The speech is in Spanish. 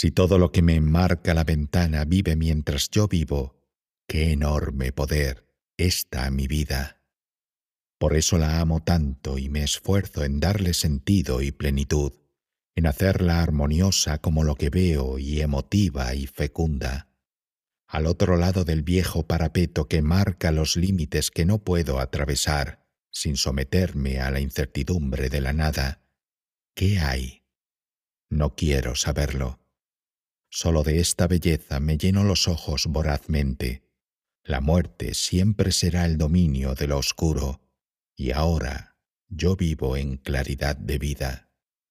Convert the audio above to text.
Si todo lo que me enmarca la ventana vive mientras yo vivo, qué enorme poder está mi vida. Por eso la amo tanto y me esfuerzo en darle sentido y plenitud, en hacerla armoniosa como lo que veo y emotiva y fecunda. Al otro lado del viejo parapeto que marca los límites que no puedo atravesar sin someterme a la incertidumbre de la nada, ¿qué hay? No quiero saberlo. Solo de esta belleza me lleno los ojos vorazmente. La muerte siempre será el dominio de lo oscuro y ahora yo vivo en claridad de vida.